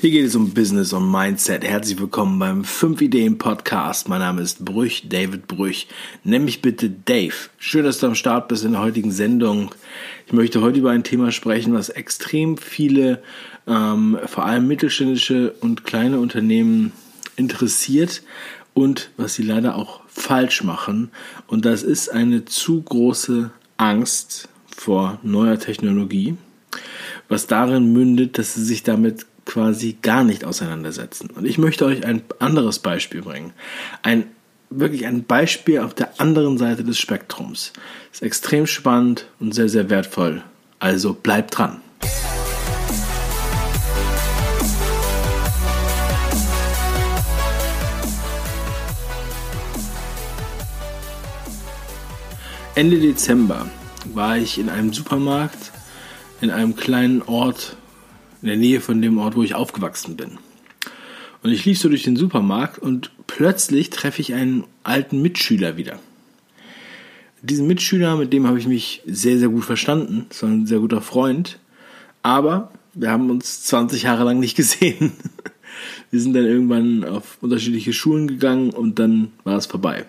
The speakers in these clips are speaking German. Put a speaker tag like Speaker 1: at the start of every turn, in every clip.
Speaker 1: Hier geht es um Business und Mindset. Herzlich willkommen beim 5 Ideen Podcast. Mein Name ist Brüch, David Brüch. Nenn mich bitte Dave. Schön, dass du am Start bist in der heutigen Sendung. Ich möchte heute über ein Thema sprechen, was extrem viele, ähm, vor allem mittelständische und kleine Unternehmen interessiert und was sie leider auch falsch machen. Und das ist eine zu große Angst vor neuer Technologie, was darin mündet, dass sie sich damit quasi gar nicht auseinandersetzen. Und ich möchte euch ein anderes Beispiel bringen. Ein wirklich ein Beispiel auf der anderen Seite des Spektrums. Ist extrem spannend und sehr, sehr wertvoll. Also bleibt dran. Ende Dezember war ich in einem Supermarkt in einem kleinen Ort in der Nähe von dem Ort, wo ich aufgewachsen bin. Und ich lief so durch den Supermarkt und plötzlich treffe ich einen alten Mitschüler wieder. Diesen Mitschüler, mit dem habe ich mich sehr, sehr gut verstanden. Das war ein sehr guter Freund. Aber wir haben uns 20 Jahre lang nicht gesehen. Wir sind dann irgendwann auf unterschiedliche Schulen gegangen und dann war es vorbei.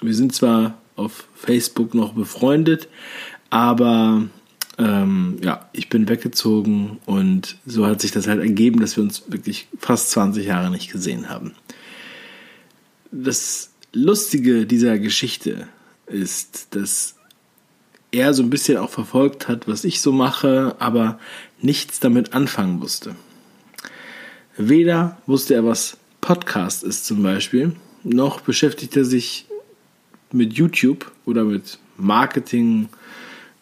Speaker 1: Wir sind zwar auf Facebook noch befreundet, aber ähm, ja, ich bin weggezogen und so hat sich das halt ergeben, dass wir uns wirklich fast 20 Jahre nicht gesehen haben. Das Lustige dieser Geschichte ist, dass er so ein bisschen auch verfolgt hat, was ich so mache, aber nichts damit anfangen wusste. Weder wusste er, was Podcast ist zum Beispiel, noch beschäftigt er sich mit YouTube oder mit Marketing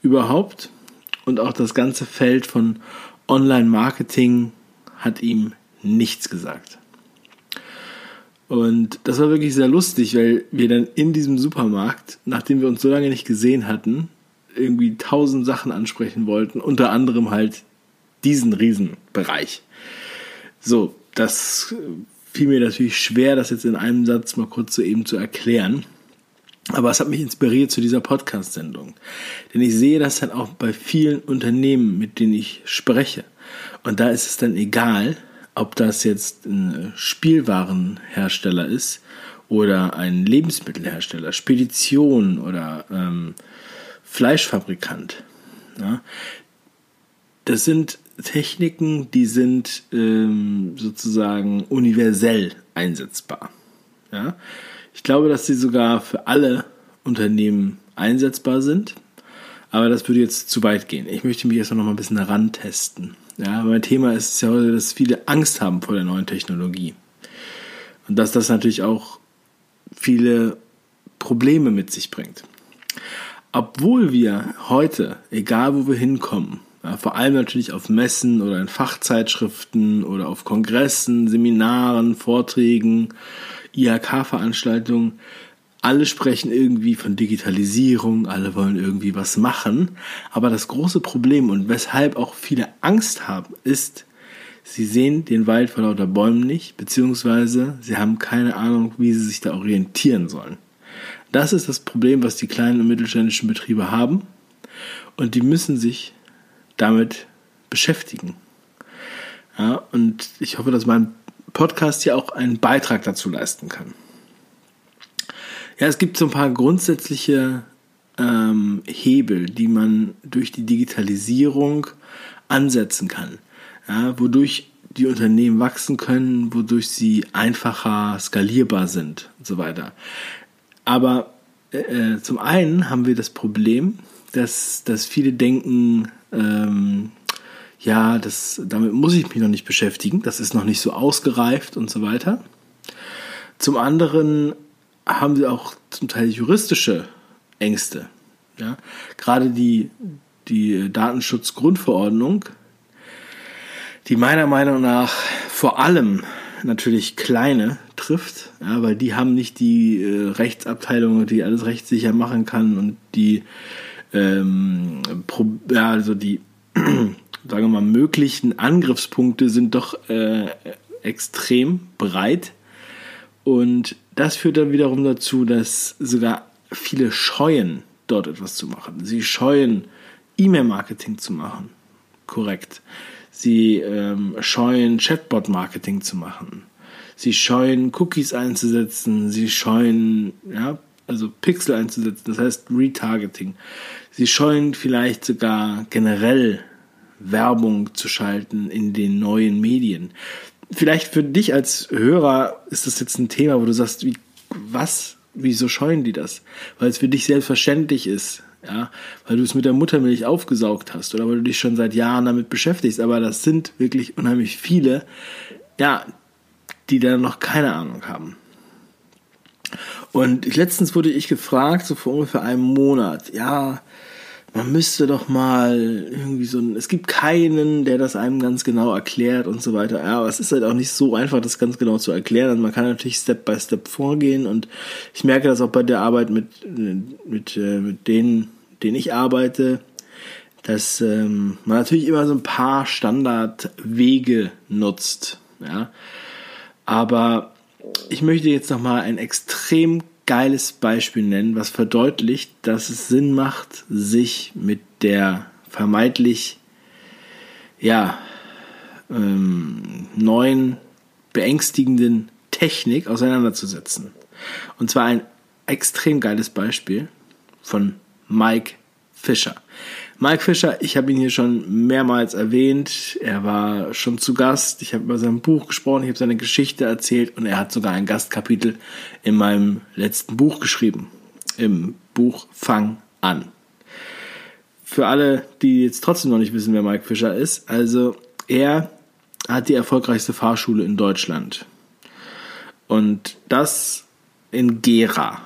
Speaker 1: überhaupt und auch das ganze Feld von Online-Marketing hat ihm nichts gesagt. Und das war wirklich sehr lustig, weil wir dann in diesem Supermarkt, nachdem wir uns so lange nicht gesehen hatten, irgendwie tausend Sachen ansprechen wollten, unter anderem halt diesen Riesenbereich. So, das fiel mir natürlich schwer, das jetzt in einem Satz mal kurz so eben zu erklären. Aber es hat mich inspiriert zu dieser Podcast-Sendung. Denn ich sehe das dann auch bei vielen Unternehmen, mit denen ich spreche. Und da ist es dann egal, ob das jetzt ein Spielwarenhersteller ist oder ein Lebensmittelhersteller, Spedition oder ähm, Fleischfabrikant. Ja. Das sind Techniken, die sind ähm, sozusagen universell einsetzbar. Ja. Ich glaube, dass sie sogar für alle Unternehmen einsetzbar sind. Aber das würde jetzt zu weit gehen. Ich möchte mich erstmal noch mal ein bisschen herantesten. Ja, mein Thema ist ja heute, dass viele Angst haben vor der neuen Technologie. Und dass das natürlich auch viele Probleme mit sich bringt. Obwohl wir heute, egal wo wir hinkommen, ja, vor allem natürlich auf Messen oder in Fachzeitschriften oder auf Kongressen, Seminaren, Vorträgen, IHK-Veranstaltungen, alle sprechen irgendwie von Digitalisierung, alle wollen irgendwie was machen. Aber das große Problem und weshalb auch viele Angst haben, ist, sie sehen den Wald vor lauter Bäumen nicht, beziehungsweise sie haben keine Ahnung, wie sie sich da orientieren sollen. Das ist das Problem, was die kleinen und mittelständischen Betriebe haben. Und die müssen sich damit beschäftigen. Ja, und ich hoffe, dass mein Podcast hier auch einen Beitrag dazu leisten kann. Ja, es gibt so ein paar grundsätzliche ähm, Hebel, die man durch die Digitalisierung ansetzen kann, ja, wodurch die Unternehmen wachsen können, wodurch sie einfacher skalierbar sind und so weiter. Aber äh, äh zum einen haben wir das Problem, dass, dass viele denken, ähm, ja, das, damit muss ich mich noch nicht beschäftigen, das ist noch nicht so ausgereift und so weiter. Zum anderen haben sie auch zum Teil juristische Ängste. Ja? Gerade die, die Datenschutzgrundverordnung, die meiner Meinung nach vor allem natürlich kleine trifft, ja, weil die haben nicht die äh, Rechtsabteilung, die alles rechtssicher machen kann und die ähm, ja, also die sagen wir mal, möglichen Angriffspunkte sind doch äh, extrem breit. Und das führt dann wiederum dazu, dass sogar viele scheuen, dort etwas zu machen. Sie scheuen, E-Mail-Marketing zu machen. Korrekt. Sie ähm, scheuen Chatbot-Marketing zu machen. Sie scheuen Cookies einzusetzen. Sie scheuen, ja, also Pixel einzusetzen. Das heißt Retargeting. Sie scheuen vielleicht sogar generell Werbung zu schalten in den neuen Medien. Vielleicht für dich als Hörer ist das jetzt ein Thema, wo du sagst, wie, was, wieso scheuen die das? Weil es für dich selbstverständlich ist, ja, weil du es mit der Muttermilch aufgesaugt hast oder weil du dich schon seit Jahren damit beschäftigst. Aber das sind wirklich unheimlich viele, ja, die da noch keine Ahnung haben. Und letztens wurde ich gefragt, so vor ungefähr einem Monat, ja, man müsste doch mal irgendwie so ein, es gibt keinen, der das einem ganz genau erklärt und so weiter. Ja, aber es ist halt auch nicht so einfach, das ganz genau zu erklären. Also man kann natürlich Step by Step vorgehen und ich merke das auch bei der Arbeit mit, mit, äh, mit denen, denen ich arbeite, dass ähm, man natürlich immer so ein paar Standardwege nutzt. Ja, aber ich möchte jetzt nochmal ein extrem geiles Beispiel nennen, was verdeutlicht, dass es Sinn macht, sich mit der vermeintlich ja, ähm, neuen, beängstigenden Technik auseinanderzusetzen. Und zwar ein extrem geiles Beispiel von Mike Fischer. Mike Fischer, ich habe ihn hier schon mehrmals erwähnt. Er war schon zu Gast. Ich habe über sein Buch gesprochen, ich habe seine Geschichte erzählt und er hat sogar ein Gastkapitel in meinem letzten Buch geschrieben. Im Buch Fang an. Für alle, die jetzt trotzdem noch nicht wissen, wer Mike Fischer ist, also er hat die erfolgreichste Fahrschule in Deutschland. Und das in Gera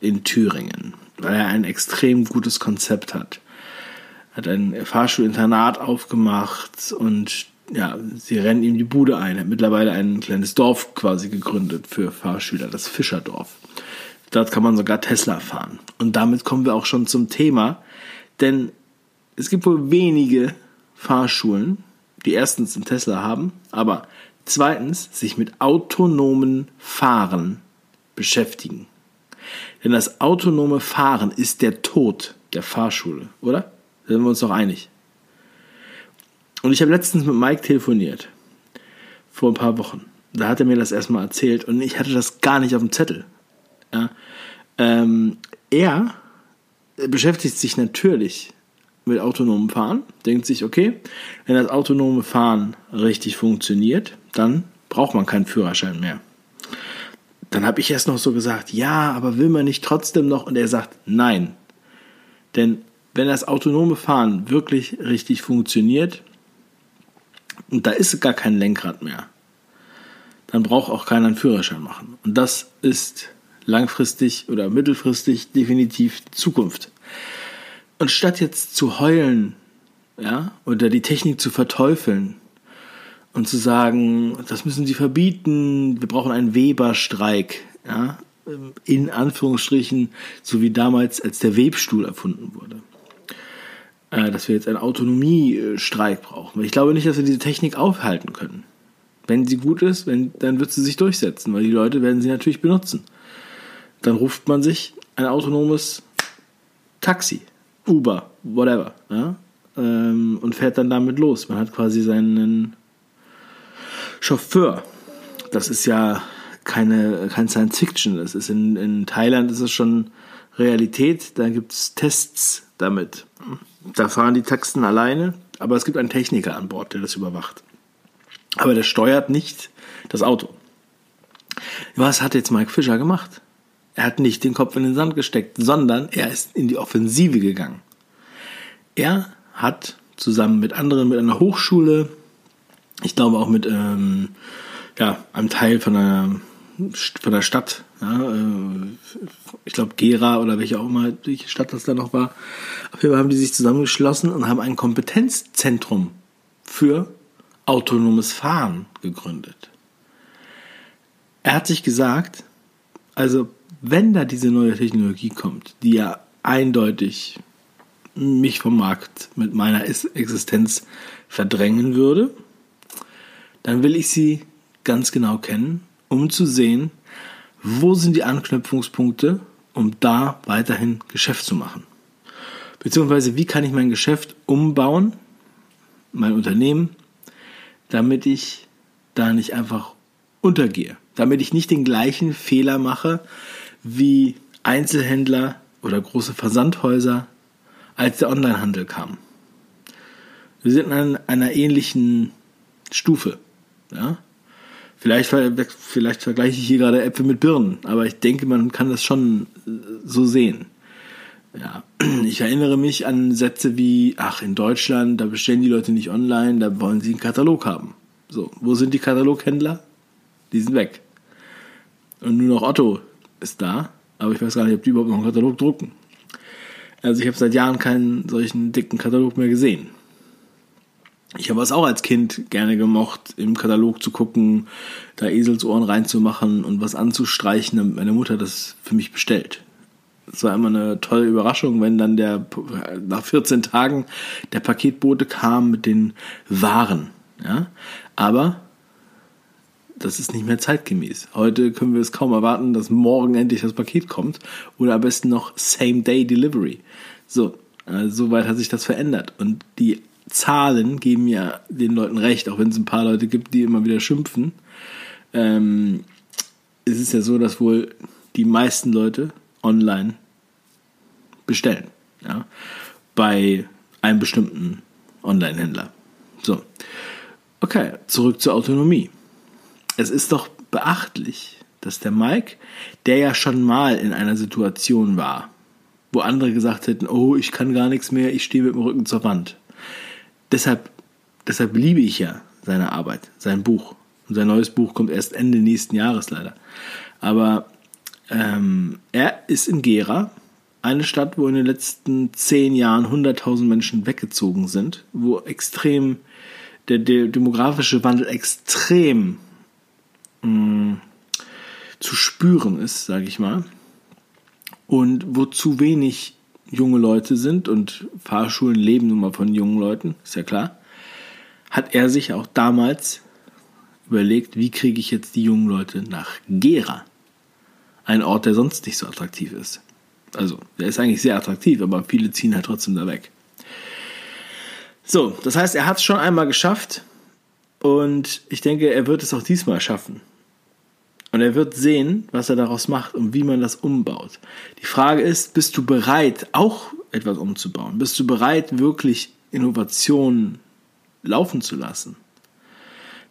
Speaker 1: in Thüringen, weil er ein extrem gutes Konzept hat hat ein Fahrschulinternat aufgemacht und ja, sie rennen ihm die Bude ein. Hat mittlerweile ein kleines Dorf quasi gegründet für Fahrschüler, das Fischerdorf. Dort kann man sogar Tesla fahren. Und damit kommen wir auch schon zum Thema, denn es gibt wohl wenige Fahrschulen, die erstens einen Tesla haben, aber zweitens sich mit autonomen Fahren beschäftigen. Denn das autonome Fahren ist der Tod der Fahrschule, oder? Da sind wir uns doch einig. Und ich habe letztens mit Mike telefoniert. Vor ein paar Wochen. Da hat er mir das erstmal erzählt und ich hatte das gar nicht auf dem Zettel. Ja. Ähm, er beschäftigt sich natürlich mit autonomem Fahren, denkt sich, okay, wenn das autonome Fahren richtig funktioniert, dann braucht man keinen Führerschein mehr. Dann habe ich erst noch so gesagt, ja, aber will man nicht trotzdem noch? Und er sagt, nein. Denn wenn das autonome Fahren wirklich richtig funktioniert und da ist gar kein Lenkrad mehr, dann braucht auch keiner einen Führerschein machen. Und das ist langfristig oder mittelfristig definitiv Zukunft. Und statt jetzt zu heulen, ja, oder die Technik zu verteufeln und zu sagen, das müssen sie verbieten, wir brauchen einen Weberstreik, ja, in Anführungsstrichen, so wie damals, als der Webstuhl erfunden wurde dass wir jetzt einen Autonomiestreik brauchen. Ich glaube nicht, dass wir diese Technik aufhalten können. Wenn sie gut ist, wenn, dann wird sie sich durchsetzen, weil die Leute werden sie natürlich benutzen. Dann ruft man sich ein autonomes Taxi, Uber, whatever, ja? ähm, und fährt dann damit los. Man hat quasi seinen Chauffeur. Das ist ja keine, kein Science Fiction. Das ist in, in Thailand ist es schon Realität. Da gibt es Tests damit. Da fahren die Taxen alleine, aber es gibt einen Techniker an Bord, der das überwacht. Aber der steuert nicht das Auto. Was hat jetzt Mike Fischer gemacht? Er hat nicht den Kopf in den Sand gesteckt, sondern er ist in die Offensive gegangen. Er hat zusammen mit anderen, mit einer Hochschule, ich glaube auch mit ähm, ja, einem Teil von einer, von der Stadt, ja, äh, ich glaube Gera oder welche auch immer die Stadt das da noch war. Auf jeden Fall haben die sich zusammengeschlossen und haben ein Kompetenzzentrum für autonomes Fahren gegründet. Er hat sich gesagt, also wenn da diese neue Technologie kommt, die ja eindeutig mich vom Markt mit meiner Existenz verdrängen würde, dann will ich sie ganz genau kennen, um zu sehen, wo sind die Anknüpfungspunkte, um da weiterhin Geschäft zu machen? Beziehungsweise wie kann ich mein Geschäft umbauen, mein Unternehmen, damit ich da nicht einfach untergehe. Damit ich nicht den gleichen Fehler mache wie Einzelhändler oder große Versandhäuser, als der Onlinehandel kam. Wir sind an einer ähnlichen Stufe. Ja? Vielleicht, vielleicht vergleiche ich hier gerade Äpfel mit Birnen, aber ich denke, man kann das schon so sehen. Ja, ich erinnere mich an Sätze wie, ach, in Deutschland, da bestellen die Leute nicht online, da wollen sie einen Katalog haben. So, wo sind die Kataloghändler? Die sind weg. Und nur noch Otto ist da, aber ich weiß gar nicht, ob die überhaupt noch einen Katalog drucken. Also ich habe seit Jahren keinen solchen dicken Katalog mehr gesehen. Ich habe es auch als Kind gerne gemocht, im Katalog zu gucken, da Eselsohren reinzumachen und was anzustreichen, damit meine Mutter das für mich bestellt. Es war immer eine tolle Überraschung, wenn dann der nach 14 Tagen der Paketbote kam mit den Waren. Ja? Aber das ist nicht mehr zeitgemäß. Heute können wir es kaum erwarten, dass morgen endlich das Paket kommt oder am besten noch Same-Day-Delivery. So, äh, so weit hat sich das verändert. Und die Zahlen geben ja den Leuten recht, auch wenn es ein paar Leute gibt, die immer wieder schimpfen. Ähm, es ist ja so, dass wohl die meisten Leute online bestellen. Ja, bei einem bestimmten Online-Händler. So. Okay, zurück zur Autonomie. Es ist doch beachtlich, dass der Mike, der ja schon mal in einer Situation war, wo andere gesagt hätten, oh, ich kann gar nichts mehr, ich stehe mit dem Rücken zur Wand deshalb, deshalb liebe ich ja seine Arbeit, sein Buch. Und sein neues Buch kommt erst Ende nächsten Jahres leider. Aber ähm, er ist in Gera, eine Stadt, wo in den letzten zehn Jahren 100.000 Menschen weggezogen sind, wo extrem der, der demografische Wandel extrem mh, mm, zu spüren ist, sage ich mal, und wo zu wenig junge Leute sind und Fahrschulen leben nun mal von jungen Leuten, ist ja klar, hat er sich auch damals überlegt, wie kriege ich jetzt die jungen Leute nach Gera, ein Ort, der sonst nicht so attraktiv ist. Also, der ist eigentlich sehr attraktiv, aber viele ziehen halt trotzdem da weg. So, das heißt, er hat es schon einmal geschafft und ich denke, er wird es auch diesmal schaffen. Und er wird sehen, was er daraus macht und wie man das umbaut. Die Frage ist, bist du bereit, auch etwas umzubauen? Bist du bereit, wirklich Innovationen laufen zu lassen?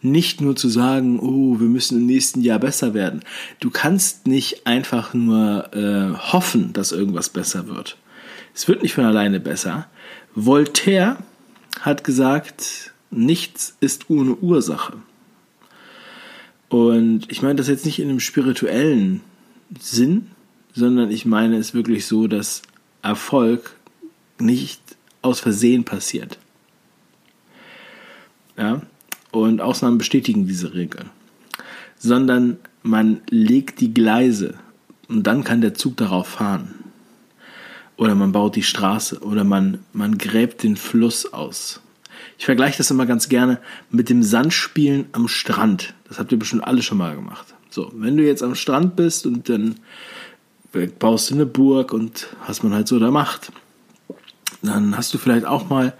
Speaker 1: Nicht nur zu sagen, oh, wir müssen im nächsten Jahr besser werden. Du kannst nicht einfach nur äh, hoffen, dass irgendwas besser wird. Es wird nicht von alleine besser. Voltaire hat gesagt, nichts ist ohne Ursache. Und ich meine das jetzt nicht in einem spirituellen Sinn, sondern ich meine es wirklich so, dass Erfolg nicht aus Versehen passiert. Ja? Und Ausnahmen bestätigen diese Regel. Sondern man legt die Gleise und dann kann der Zug darauf fahren. Oder man baut die Straße oder man, man gräbt den Fluss aus. Ich vergleiche das immer ganz gerne mit dem Sandspielen am Strand. Das habt ihr bestimmt alle schon mal gemacht. So, wenn du jetzt am Strand bist und dann baust du eine Burg und was man halt so da macht, dann hast du vielleicht auch mal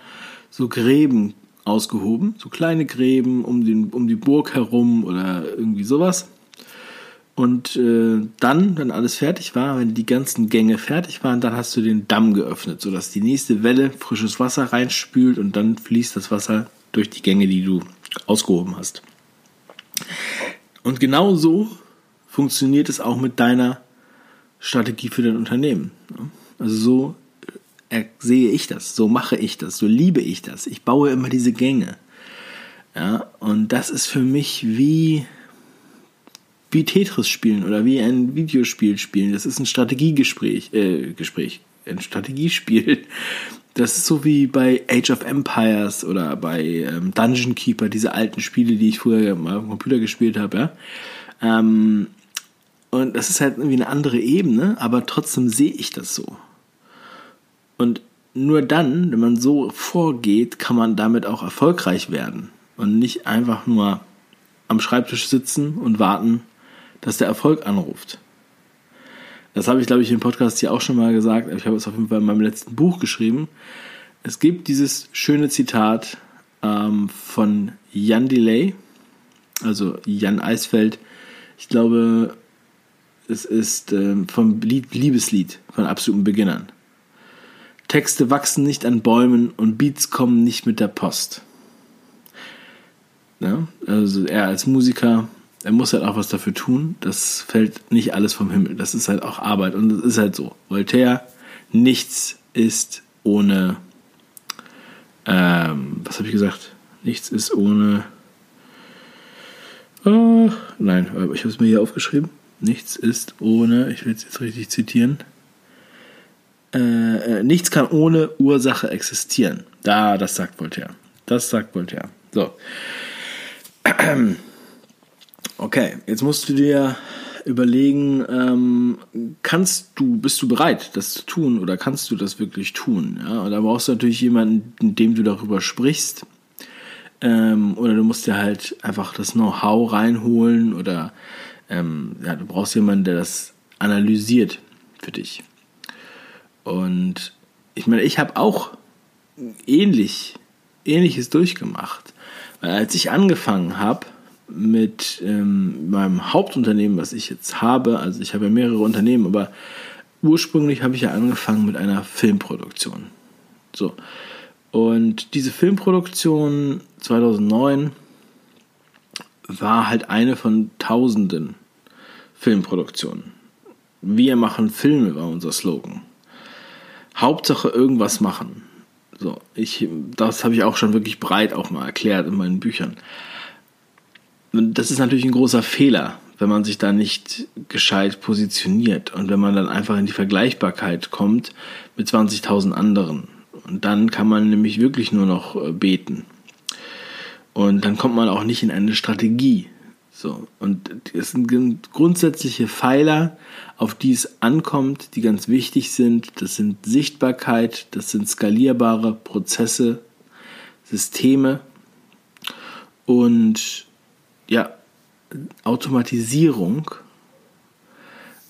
Speaker 1: so Gräben ausgehoben, so kleine Gräben um, den, um die Burg herum oder irgendwie sowas. Und äh, dann, wenn alles fertig war, wenn die ganzen Gänge fertig waren, dann hast du den Damm geöffnet, sodass die nächste Welle frisches Wasser reinspült und dann fließt das Wasser durch die Gänge, die du ausgehoben hast. Und genau so funktioniert es auch mit deiner Strategie für dein Unternehmen. Also so äh, sehe ich das, so mache ich das, so liebe ich das. Ich baue immer diese Gänge. Ja, und das ist für mich wie wie Tetris spielen oder wie ein Videospiel spielen. Das ist ein Strategiegespräch, äh, Gespräch, ein Strategiespiel. Das ist so wie bei Age of Empires oder bei ähm, Dungeon Keeper, diese alten Spiele, die ich früher mal auf dem Computer gespielt habe, ja. Ähm, und das ist halt irgendwie eine andere Ebene, aber trotzdem sehe ich das so. Und nur dann, wenn man so vorgeht, kann man damit auch erfolgreich werden und nicht einfach nur am Schreibtisch sitzen und warten, dass der Erfolg anruft. Das habe ich, glaube ich, im Podcast hier auch schon mal gesagt. Ich habe es auf jeden Fall in meinem letzten Buch geschrieben. Es gibt dieses schöne Zitat, ähm, von Jan Delay, also Jan Eisfeld. Ich glaube, es ist ähm, vom Lied Liebeslied von absoluten Beginnern. Texte wachsen nicht an Bäumen und Beats kommen nicht mit der Post. Ja, also er als Musiker, er muss halt auch was dafür tun. Das fällt nicht alles vom Himmel. Das ist halt auch Arbeit und das ist halt so. Voltaire, nichts ist ohne, ähm, was habe ich gesagt? Nichts ist ohne, oh, nein, ich habe es mir hier aufgeschrieben. Nichts ist ohne, ich will es jetzt richtig zitieren. Äh, äh, nichts kann ohne Ursache existieren. Da, das sagt Voltaire. Das sagt Voltaire. So. Okay, jetzt musst du dir überlegen, ähm, kannst du, bist du bereit, das zu tun oder kannst du das wirklich tun? Ja? Und da brauchst du natürlich jemanden, dem du darüber sprichst. Ähm, oder du musst dir halt einfach das Know-how reinholen oder ähm, ja, du brauchst jemanden, der das analysiert für dich. Und ich meine, ich habe auch ähnlich, ähnliches durchgemacht. Weil als ich angefangen habe mit ähm, meinem Hauptunternehmen, was ich jetzt habe, also ich habe ja mehrere Unternehmen, aber ursprünglich habe ich ja angefangen mit einer Filmproduktion. So. Und diese Filmproduktion 2009 war halt eine von tausenden Filmproduktionen. Wir machen Filme, war unser Slogan. Hauptsache irgendwas machen. So, ich, das habe ich auch schon wirklich breit auch mal erklärt in meinen Büchern. Das ist natürlich ein großer Fehler, wenn man sich da nicht gescheit positioniert und wenn man dann einfach in die Vergleichbarkeit kommt mit 20.000 anderen. Und dann kann man nämlich wirklich nur noch äh, beten. Und dann kommt man auch nicht in eine Strategie. So. Und es sind grundsätzliche Pfeiler, auf die es ankommt, die ganz wichtig sind. Das sind Sichtbarkeit, das sind skalierbare Prozesse, Systeme und ja, Automatisierung.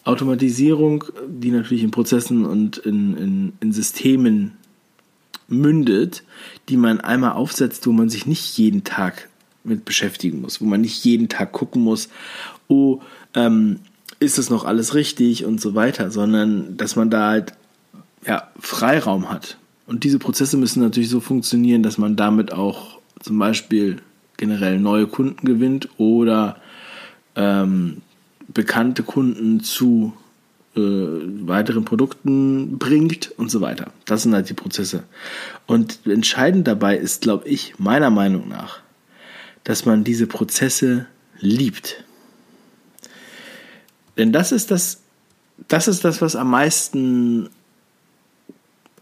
Speaker 1: Automatisierung, die natürlich in Prozessen und in, in, in Systemen mündet, die man einmal aufsetzt, wo man sich nicht jeden Tag mit beschäftigen muss, wo man nicht jeden Tag gucken muss, oh, ähm, ist es noch alles richtig und so weiter, sondern dass man da halt ja, Freiraum hat. Und diese Prozesse müssen natürlich so funktionieren, dass man damit auch zum Beispiel generell neue Kunden gewinnt oder ähm, bekannte Kunden zu äh, weiteren Produkten bringt und so weiter. Das sind halt die Prozesse. Und entscheidend dabei ist, glaube ich, meiner Meinung nach, dass man diese Prozesse liebt. Denn das ist das, das ist das, was am meisten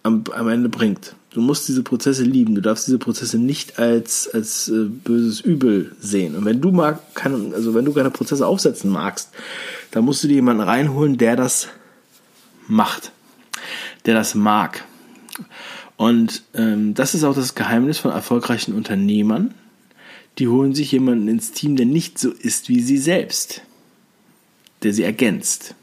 Speaker 1: am, am Ende bringt. Du musst diese Prozesse lieben. Du darfst diese Prozesse nicht als, als äh, böses Übel sehen. Und wenn du mag, kann, also wenn du keine Prozesse aufsetzen magst, dann musst du dir jemanden reinholen, der das macht, der das mag. Und ähm, das ist auch das Geheimnis von erfolgreichen Unternehmern. Die holen sich jemanden ins Team, der nicht so ist wie sie selbst, der sie ergänzt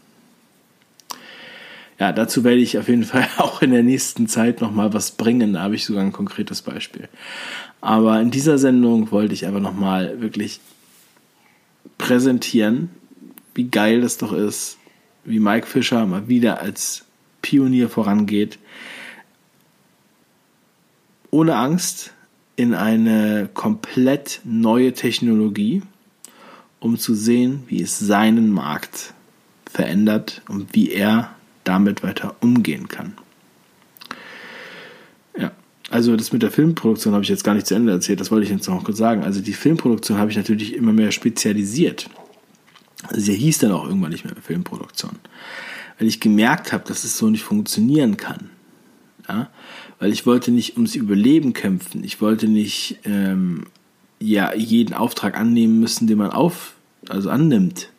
Speaker 1: ja, dazu werde ich auf jeden Fall auch in der nächsten Zeit nochmal was bringen. Da habe ich sogar ein konkretes Beispiel. Aber in dieser Sendung wollte ich aber nochmal wirklich präsentieren, wie geil das doch ist, wie Mike Fischer mal wieder als Pionier vorangeht. Ohne Angst in eine komplett neue Technologie, um zu sehen, wie es seinen Markt verändert und wie er damit weiter umgehen kann. Ja, also das mit der Filmproduktion habe ich jetzt gar nicht zu Ende erzählt, das wollte ich jetzt noch kurz sagen. Also die Filmproduktion habe ich natürlich immer mehr spezialisiert. Also sie hieß dann auch irgendwann nicht mehr Filmproduktion. Weil ich gemerkt habe, dass es so nicht funktionieren kann. Ja? Weil ich wollte nicht ums Überleben kämpfen. Ich wollte nicht ähm, ja, jeden Auftrag annehmen müssen, den man auf, also annimmt.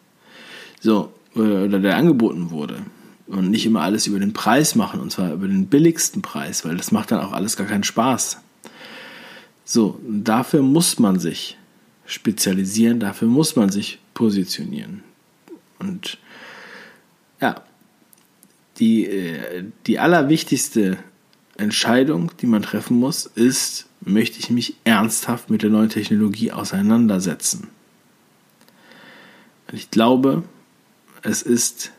Speaker 1: So, oder der angeboten wurde und nicht immer alles über den Preis machen und zwar über den billigsten Preis, weil das macht dann auch alles gar keinen Spaß. So, dafür muss man sich spezialisieren, dafür muss man sich positionieren. Und ja, die, äh, die allerwichtigste Entscheidung, die man treffen muss, ist, möchte ich mich ernsthaft mit der neuen Technologie auseinandersetzen. Und ich glaube, es ist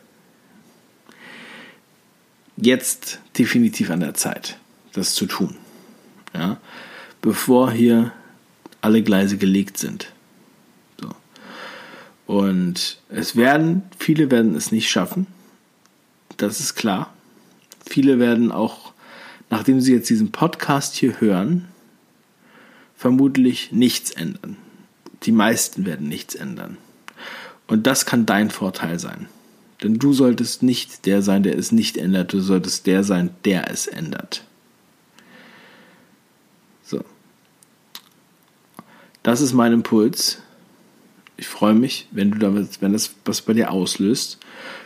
Speaker 1: jetzt definitiv an der Zeit, das zu tun. Ja? Bevor hier alle Gleise gelegt sind. So. Und es werden, viele werden es nicht schaffen. Das ist klar. Viele werden auch, nachdem sie jetzt diesen Podcast hier hören, vermutlich nichts ändern. Die meisten werden nichts ändern. Und das kann dein Vorteil sein. Denn du solltest nicht der sein, der es nicht ändert, du solltest der sein, der es ändert. So. Das ist mein Impuls. Ich freue mich, wenn du damit, wenn das was bei dir auslöst.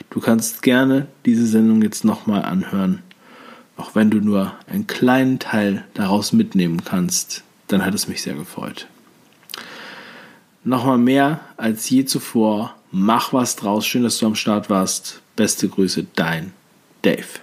Speaker 1: Du kannst gerne diese Sendung jetzt nochmal anhören. Auch wenn du nur einen kleinen Teil daraus mitnehmen kannst, dann hat es mich sehr gefreut. Nochmal mehr als je zuvor. Mach was draus. Schön, dass du am Start warst. Beste Grüße, dein Dave.